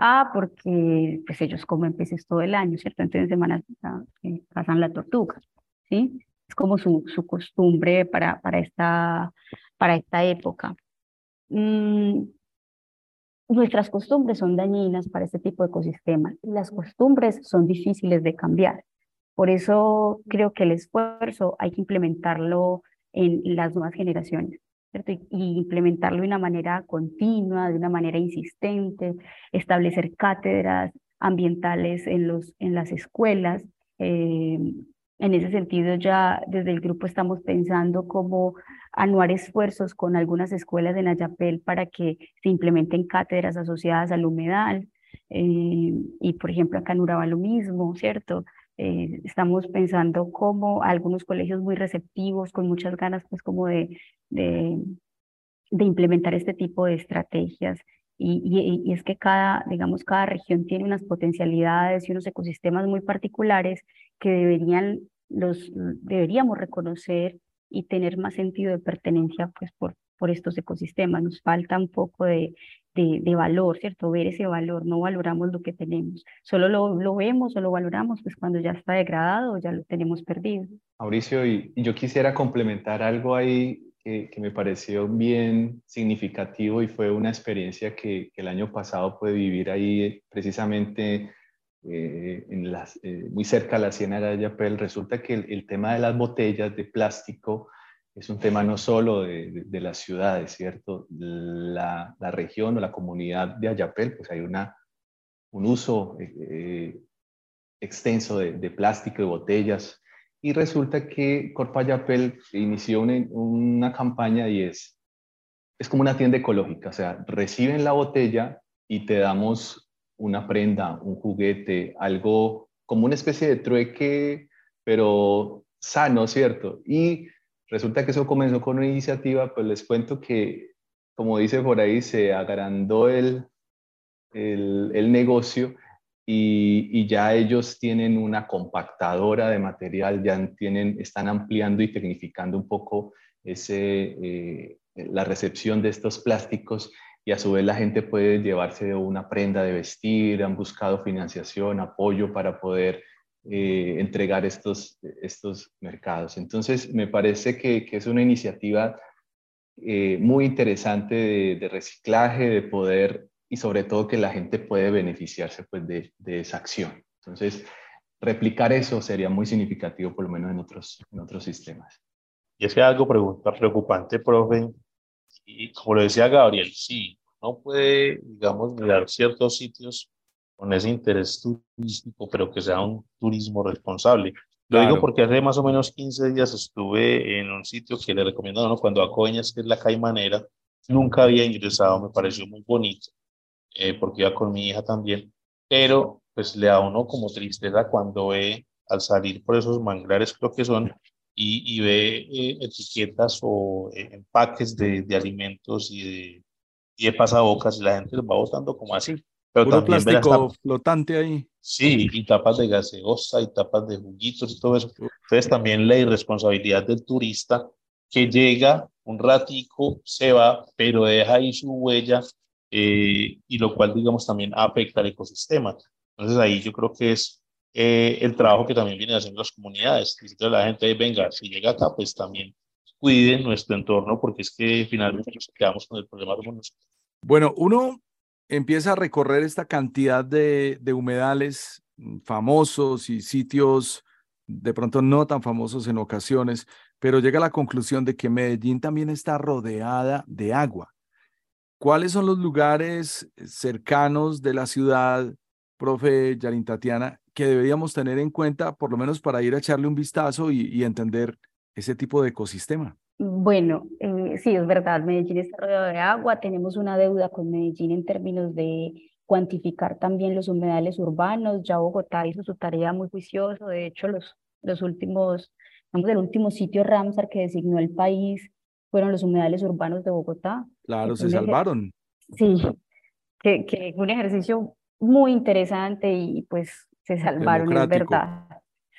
Ah, porque pues ellos comen peces todo el año, ¿cierto? Entonces en Semana Santa eh, cazan la tortuga, ¿sí? Es como su, su costumbre para, para, esta, para esta época. Mm, nuestras costumbres son dañinas para este tipo de ecosistemas. Las costumbres son difíciles de cambiar. Por eso creo que el esfuerzo hay que implementarlo en las nuevas generaciones. ¿Cierto? Y, implementarlo de una manera continua, de una manera insistente, establecer cátedras ambientales en, los, en las escuelas. Eh, en ese sentido, ya desde el grupo estamos pensando cómo anuar esfuerzos con algunas escuelas de Nayapel para que se implementen cátedras asociadas al humedal. Eh, y por ejemplo, acá en Uraba lo mismo, ¿cierto? Eh, estamos pensando como algunos colegios muy receptivos, con muchas ganas, pues como de, de, implementar este tipo de estrategias. Y, y, y, es que cada, digamos, cada región tiene unas potencialidades y unos ecosistemas muy particulares que deberían, los, deberíamos reconocer y tener más sentido de pertenencia pues, por, por estos ecosistemas. Nos falta un poco de, de, valor, ¿cierto? Ver ese valor, no valoramos lo que tenemos, solo lo, lo, vemos o lo valoramos pues cuando ya está degradado ya lo tenemos perdido. Mauricio, y, yo quisiera complementar algo ahí que, que, me pareció bien significativo y fue una experiencia que, que el año pasado pude vivir ahí precisamente eh, en las, eh, muy cerca de la Ciénaga de Yapel. Resulta que el, el tema de las botellas de plástico es un tema no solo de, de, las ciudades, ¿cierto? La, la, región o la comunidad de Ayapel, pues hay una, un uso eh, extenso de, de, plástico, de botellas, y resulta que Corpo Ayapel inició una, una campaña y es, es como una tienda ecológica, o sea, reciben la botella y te damos una prenda, un juguete, algo como una especie de trueque, pero sano, ¿cierto? Y Resulta que eso comenzó con una iniciativa, pues les cuento que, como dice por ahí, se agrandó el, el, negocio y, y, ya ellos tienen una compactadora de material, ya tienen, están ampliando y tecnificando un poco ese, eh, la recepción de estos plásticos y a su vez la gente puede llevarse una prenda de vestir, han buscado financiación, apoyo para poder eh, entregar estos, estos mercados. Entonces, me parece que, que es una iniciativa eh, muy interesante de, de, reciclaje, de poder y sobre todo que la gente puede beneficiarse pues, de, de, esa acción. Entonces, replicar eso sería muy significativo, por lo menos en otros, en otros sistemas. Y es que algo preocupante, profe, y como lo decía Gabriel, sí, no puede, digamos, mirar ciertos sitios con ese interés turístico, pero que sea un turismo responsable. Lo claro. digo porque hace más o menos 15 días estuve en un sitio que le recomiendo, ¿no? cuando a Coeñas, que es la Caimanera, nunca había ingresado, me pareció muy bonito, eh, porque iba con mi hija también, pero pues le da uno como tristeza cuando ve al salir por esos manglares, creo que son, y, y ve eh, etiquetas o eh, empaques de, de alimentos y de, y de pasabocas y la gente los va botando como así. Pero Puro plástico flotante ahí. Sí, y tapas de gaseosa y tapas de juguitos y todo eso. Entonces también la irresponsabilidad del turista que llega un ratico, se va, pero deja ahí su huella eh, y lo cual, digamos, también afecta al ecosistema. Entonces ahí yo creo que es eh, el trabajo que también vienen haciendo las comunidades. Decirle a la gente, venga, si llega acá, pues también cuide nuestro entorno, porque es que finalmente nos quedamos con el problema de nosotros. Bueno, uno empieza a recorrer esta cantidad de, humedales famosos y sitios de pronto no tan famosos en ocasiones, pero llega a la conclusión de que Medellín también está rodeada de agua. ¿Cuáles son los lugares cercanos de la ciudad, profe Yarin Tatiana, que deberíamos tener en cuenta, por lo menos para ir a echarle un vistazo y, entender ese tipo de ecosistema? Bueno, eh, sí, es verdad, Medellín está rodeado de agua, tenemos una deuda con Medellín en términos de cuantificar también los humedales urbanos, ya Bogotá hizo su tarea muy juicioso, de hecho los, los últimos, vamos, el último sitio Ramsar que designó el país fueron los humedales urbanos de Bogotá. Claro, se salvaron. Sí, que, que un ejercicio muy interesante y pues se salvaron, es verdad.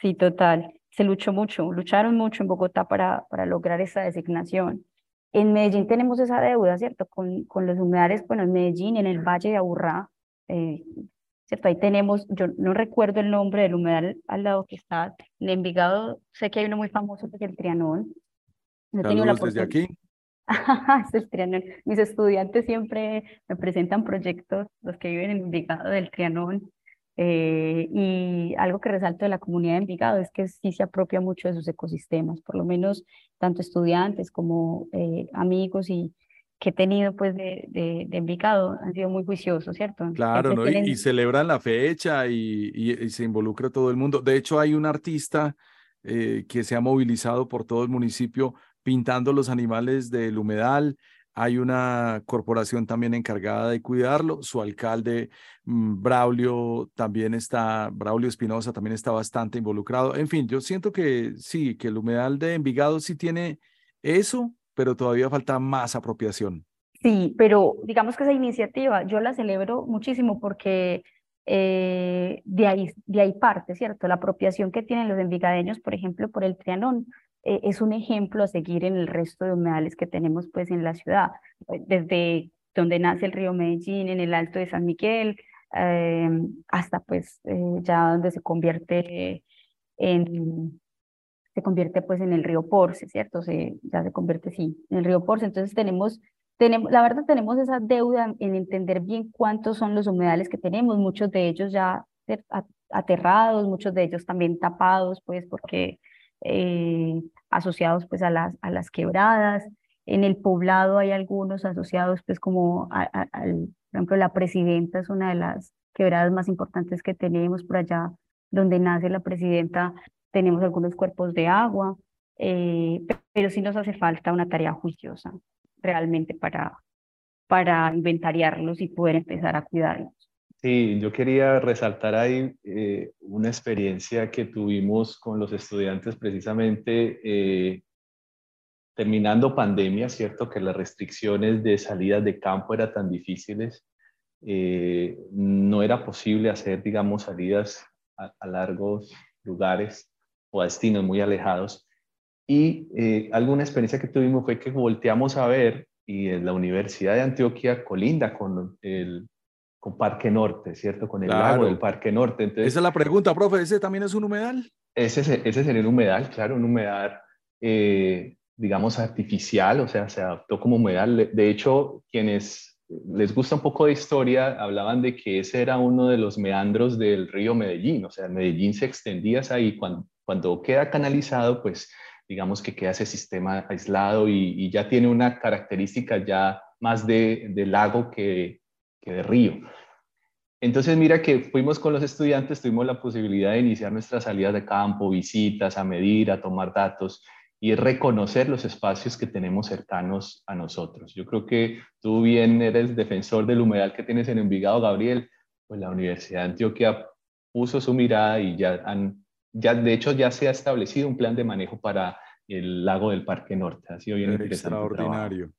Sí, total. Se luchó mucho, lucharon mucho en Bogotá para, para lograr esa designación. En Medellín tenemos esa deuda, ¿cierto? Con, con los humedales, bueno, en Medellín, en el Valle de Aburrá, eh, ¿cierto? Ahí tenemos, yo no recuerdo el nombre del humedal al lado que está, en Envigado, sé que hay uno muy famoso que es el Trianón. No tengo la desde aquí. [laughs] es el Trianón. Mis estudiantes siempre me presentan proyectos, los que viven en Envigado del Trianón, eh, y algo que resalto de la comunidad de Envigado es que sí se apropia mucho de sus ecosistemas, por lo menos tanto estudiantes como eh, amigos y, que he tenido pues de, de, de Envigado han sido muy juiciosos, ¿cierto? Claro, ¿no? y, celebran la fecha y, y, se involucra todo el mundo. De hecho, hay un artista eh, que se ha movilizado por todo el municipio pintando los animales del humedal. Hay una corporación también encargada de cuidarlo. Su alcalde, mm, Braulio, también está, Braulio Espinosa también está bastante involucrado. En fin, yo siento que sí, que el humedal de Envigado sí tiene eso, pero todavía falta más apropiación. Sí, pero digamos que esa iniciativa yo la celebro muchísimo porque eh, de, ahí, de ahí parte, ¿cierto? La apropiación que tienen los envigadeños, por ejemplo, por el Trianón, eh, es un ejemplo a seguir en el resto de humedales que tenemos pues en la ciudad, desde donde nace el río Medellín, en el Alto de San Miguel, eh, hasta pues ya donde se convierte en, se convierte pues en el río Porce, ¿cierto? Se, ya se convierte, sí, en el río Porce. Entonces tenemos, tenemos, la verdad tenemos esa deuda en entender bien cuántos son los humedales que tenemos, muchos de ellos ya aterrados, muchos de ellos también tapados, pues porque eh, asociados pues a las, a las quebradas. En el poblado hay algunos asociados pues como, al, por ejemplo, la presidenta es una de las quebradas más importantes que tenemos por allá donde nace la presidenta tenemos algunos cuerpos de agua, eh, pero sí nos hace falta una tarea juiciosa realmente para, para inventariarlos y poder empezar a cuidarlos. Sí, yo quería resaltar ahí eh, una experiencia que tuvimos con los estudiantes precisamente eh, terminando pandemia, ¿cierto? Que las restricciones de salidas de campo eran tan difíciles, no era posible hacer, digamos, salidas a largos lugares o a destinos muy alejados. Y eh, alguna experiencia que tuvimos fue que volteamos a ver y en la Universidad de Antioquia colinda con el con Parque Norte, ¿cierto? Con el lago del Parque Norte. Entonces, Esa es la pregunta, profe, ¿ese también es un humedal? Ese, ese sería un humedal, claro, un humedal, eh, digamos, artificial, o sea, se adaptó como humedal. De hecho, quienes les gusta un poco de historia, hablaban de que ese era uno de los meandros del río Medellín, o sea, Medellín se extendía ahí cuando, cuando queda canalizado, pues digamos que queda ese sistema aislado y, ya tiene una característica ya más de, lago que, que de río. Entonces, mira que fuimos con los estudiantes, tuvimos la posibilidad de iniciar nuestras salidas de campo, visitas, a medir, a tomar datos y reconocer los espacios que tenemos cercanos a nosotros. Yo creo que tú bien eres defensor del humedal que tienes en Envigado, Gabriel, pues la Universidad de Antioquia puso su mirada y ya han ya, de hecho, ya se ha establecido un plan de manejo para el lago del Parque Norte. Ha sido bien Extraordinario.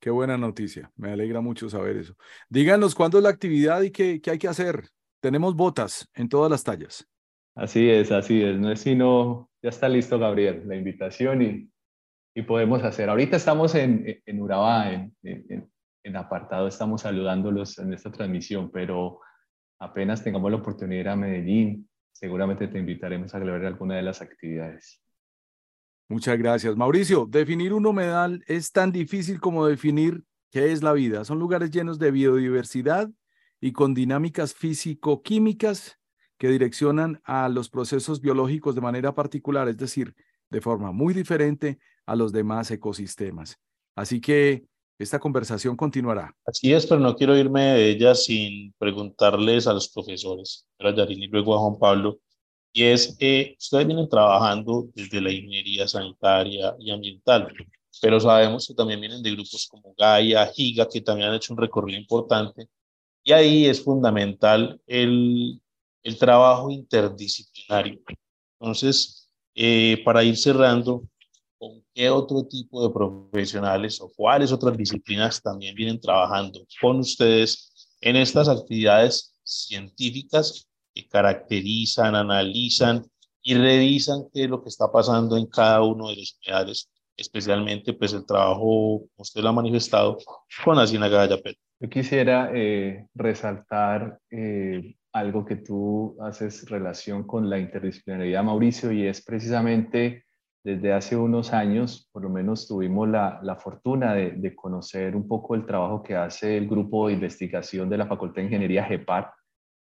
Qué buena noticia. Me alegra mucho saber eso. Díganos cuándo es la actividad y qué, hay que hacer. Tenemos botas en todas las tallas. Así es, así es. No es sino, ya está listo, Gabriel, la invitación y, y podemos hacer. Ahorita estamos en, en Urabá, en, en, en apartado, estamos saludándolos en esta transmisión, pero apenas tengamos la oportunidad de ir a Medellín, seguramente te invitaremos a celebrar alguna de las actividades. Muchas gracias. Mauricio, definir un humedal es tan difícil como definir qué es la vida. Son lugares llenos de biodiversidad y con dinámicas físico-químicas que direccionan a los procesos biológicos de manera particular, es decir, de forma muy diferente a los demás ecosistemas. Así que esta conversación continuará. Así es, pero no quiero irme de ella sin preguntarles a los profesores, a Yarin y luego a Juan Pablo, y es, eh, ustedes vienen trabajando desde la ingeniería sanitaria y ambiental, pero sabemos que también vienen de grupos como Gaia, Giga, que también han hecho un recorrido importante, y ahí es fundamental el, el trabajo interdisciplinario. Entonces, eh, para ir cerrando, ¿con qué otro tipo de profesionales o cuáles otras disciplinas también vienen trabajando con ustedes en estas actividades científicas que caracterizan, analizan y revisan qué es lo que está pasando en cada uno de los unidades, especialmente pues el trabajo, usted lo ha manifestado, con Asina Gallapet. Yo quisiera eh, resaltar eh, algo que tú haces relación con la interdisciplinaridad, Mauricio, y es precisamente desde hace unos años, por lo menos tuvimos la, la fortuna de, de, conocer un poco el trabajo que hace el grupo de investigación de la Facultad de Ingeniería GEPAR,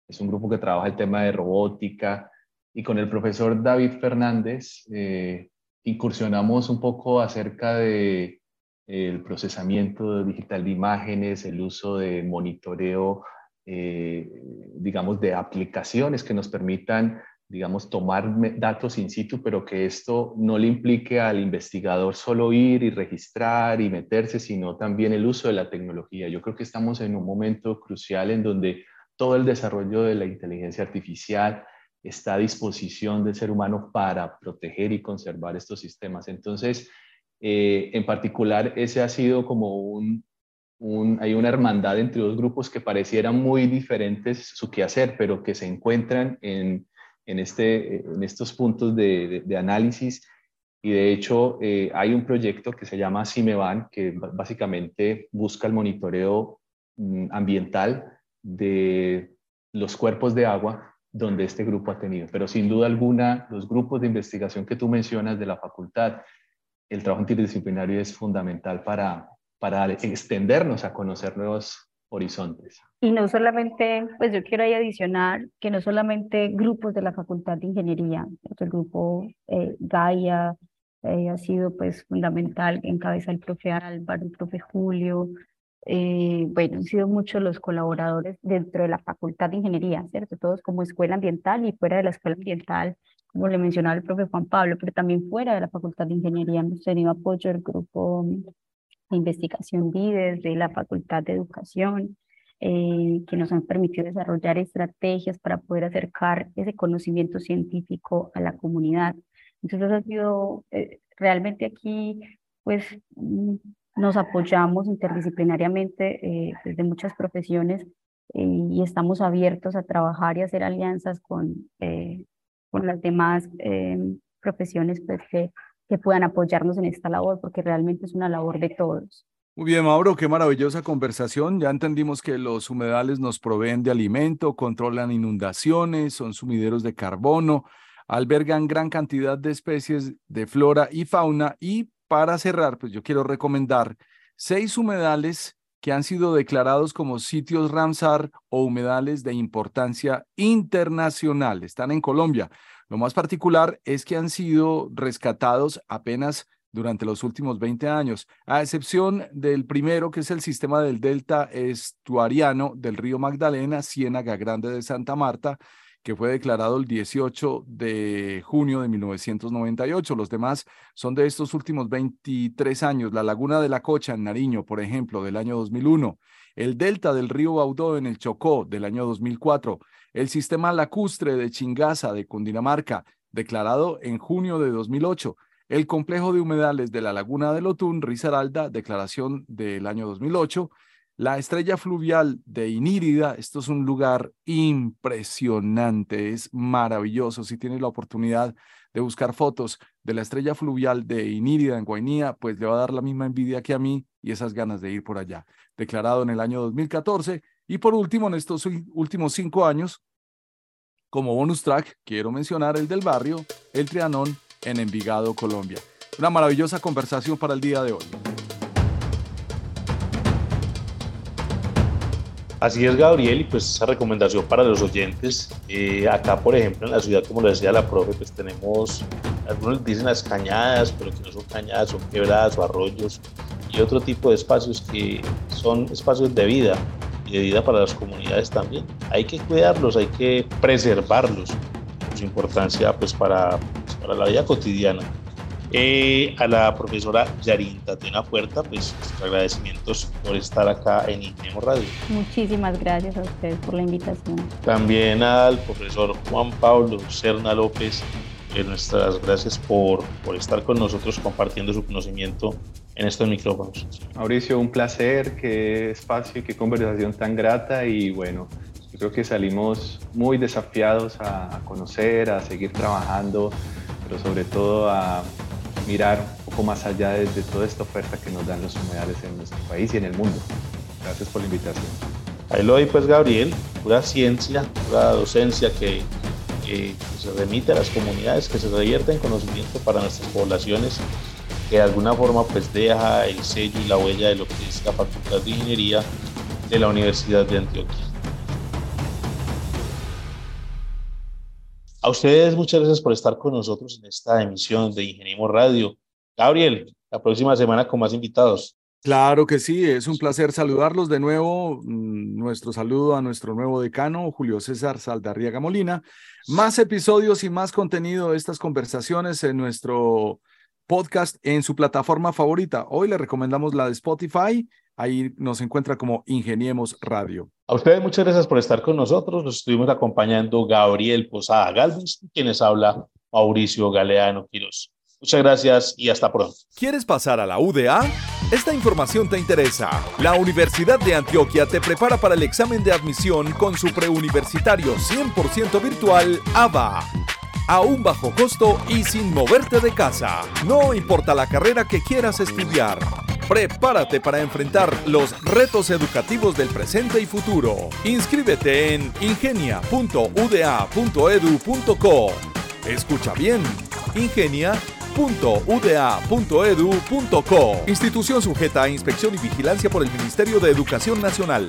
es un grupo que trabaja el tema de robótica y con el profesor David Fernández eh, incursionamos un poco acerca de el procesamiento digital de imágenes, el uso de monitoreo, eh, digamos, de aplicaciones que nos permitan, digamos, tomar datos in situ, pero que esto no le implique al investigador solo ir y registrar y meterse, sino también el uso de la tecnología. Yo creo que estamos en un momento crucial en donde todo el desarrollo de la inteligencia artificial está a disposición del ser humano para proteger y conservar estos sistemas. Entonces, eh, en particular, ese ha sido como un, hay una hermandad entre dos grupos que parecieran muy diferentes su quehacer, pero que se encuentran en, en, este, en estos puntos de, análisis. Y de hecho, eh, hay un proyecto que se llama CIMEVAN, que básicamente busca el monitoreo mm, ambiental de los cuerpos de agua donde este grupo ha tenido. Pero sin duda alguna, los grupos de investigación que tú mencionas de la facultad, el trabajo interdisciplinario es fundamental para, para extendernos a conocer nuevos horizontes. Y no solamente, pues yo quiero ahí adicionar que no solamente grupos de la Facultad de Ingeniería, el grupo eh, Gaia eh, ha sido pues fundamental, en cabeza el profe Álvaro, el profe Julio, eh, bueno, han sido muchos los colaboradores dentro de la Facultad de Ingeniería, ¿cierto? Todos como escuela ambiental y fuera de la escuela ambiental, como le mencionaba el profe Juan Pablo, pero también fuera de la Facultad de Ingeniería hemos tenido apoyo del grupo de investigación DIDES, de la Facultad de Educación, eh, que nos han permitido desarrollar estrategias para poder acercar ese conocimiento científico a la comunidad. Entonces ha sido eh, realmente aquí, pues, nos apoyamos interdisciplinariamente eh, desde muchas profesiones eh, y estamos abiertos a trabajar y hacer alianzas con, eh, con las demás profesiones pues, que, que puedan apoyarnos en esta labor, porque realmente es una labor de todos. Muy bien, Mauro, qué maravillosa conversación. Ya entendimos que los humedales nos proveen de alimento, controlan inundaciones, son sumideros de carbono, albergan gran cantidad de especies de flora y fauna y para cerrar, pues yo quiero recomendar seis humedales que han sido declarados como sitios Ramsar o humedales de importancia internacional. Están en Colombia. Lo más particular es que han sido rescatados apenas durante los últimos 20 años, a excepción del primero, que es el sistema del delta estuariano del río Magdalena, Ciénaga Grande de Santa Marta, que fue declarado el 18 de junio de 1998. Los demás son de estos últimos 23 años. La Laguna de la Cocha en Nariño, por ejemplo, del año 2001. El delta del río Baudó en el Chocó del año 2004. El sistema lacustre de Chingaza de Cundinamarca, declarado en junio de 2008. El complejo de humedales de la Laguna del Otún, Risaralda, declaración del año 2008 la estrella fluvial de Inírida, esto es un lugar impresionante, es maravilloso. Si tienes la oportunidad de buscar fotos de la estrella fluvial de Inírida en Guainía, pues le va a dar la misma envidia que a mí y esas ganas de ir por allá. Declarado en el año 2014. Y por último, en estos últimos cinco años, como bonus track, quiero mencionar el del barrio, el Trianón en Envigado, Colombia. Una maravillosa conversación para el día de hoy. Así es, Gabriel, y pues esa recomendación para los oyentes. Eh, acá, por ejemplo, en la ciudad, como lo decía la profe, pues tenemos, algunos dicen las cañadas, pero que no son cañadas, son quebradas o arroyos y otro tipo de espacios que son espacios de vida y de vida para las comunidades también. Hay que cuidarlos, hay que preservarlos, su importancia pues para, pues, para la vida cotidiana. Eh, a la profesora Yarin Tatiana Puerta, pues nuestros agradecimientos por estar acá en Ingemo Radio. Muchísimas gracias a ustedes por la invitación. También al profesor Juan Pablo Serna López, eh, nuestras gracias por, por estar con nosotros compartiendo su conocimiento en estos micrófonos. Mauricio, un placer, qué espacio y qué conversación tan grata y bueno, yo creo que salimos muy desafiados a conocer, a seguir trabajando, pero sobre todo a mirar un poco más allá de, toda esta oferta que nos dan los humedales en nuestro país y en el mundo. Gracias por la invitación. Ahí lo doy pues Gabriel, pura ciencia, pura docencia que, se remite a las comunidades, que se revierte en conocimiento para nuestras poblaciones, que de alguna forma pues deja el sello y la huella de lo que es la Facultad de Ingeniería de la Universidad de Antioquia. A ustedes muchas gracias por estar con nosotros en esta emisión de Ingenimo Radio. Gabriel, la próxima semana con más invitados. Claro que sí, es un placer saludarlos de nuevo. Mm, nuestro saludo a nuestro nuevo decano, Julio César Saldarriaga Molina. Más episodios y más contenido de estas conversaciones en nuestro podcast en su plataforma favorita. Hoy le recomendamos la de Spotify Ahí nos encuentra como Ingeniemos Radio. A ustedes muchas gracias por estar con nosotros. Nos estuvimos acompañando Gabriel Posada Galvis, quienes habla Mauricio Galeano Quiroz. Muchas gracias y hasta pronto. ¿Quieres pasar a la UDA? Esta información te interesa. La Universidad de Antioquia te prepara para el examen de admisión con su preuniversitario 100% virtual ABA a un bajo costo y sin moverte de casa. No importa la carrera que quieras estudiar. Prepárate para enfrentar los retos educativos del presente y futuro. Inscríbete en ingenia.uda.edu.co. Escucha bien, ingenia.uda.edu.co. Institución sujeta a inspección y vigilancia por el Ministerio de Educación Nacional.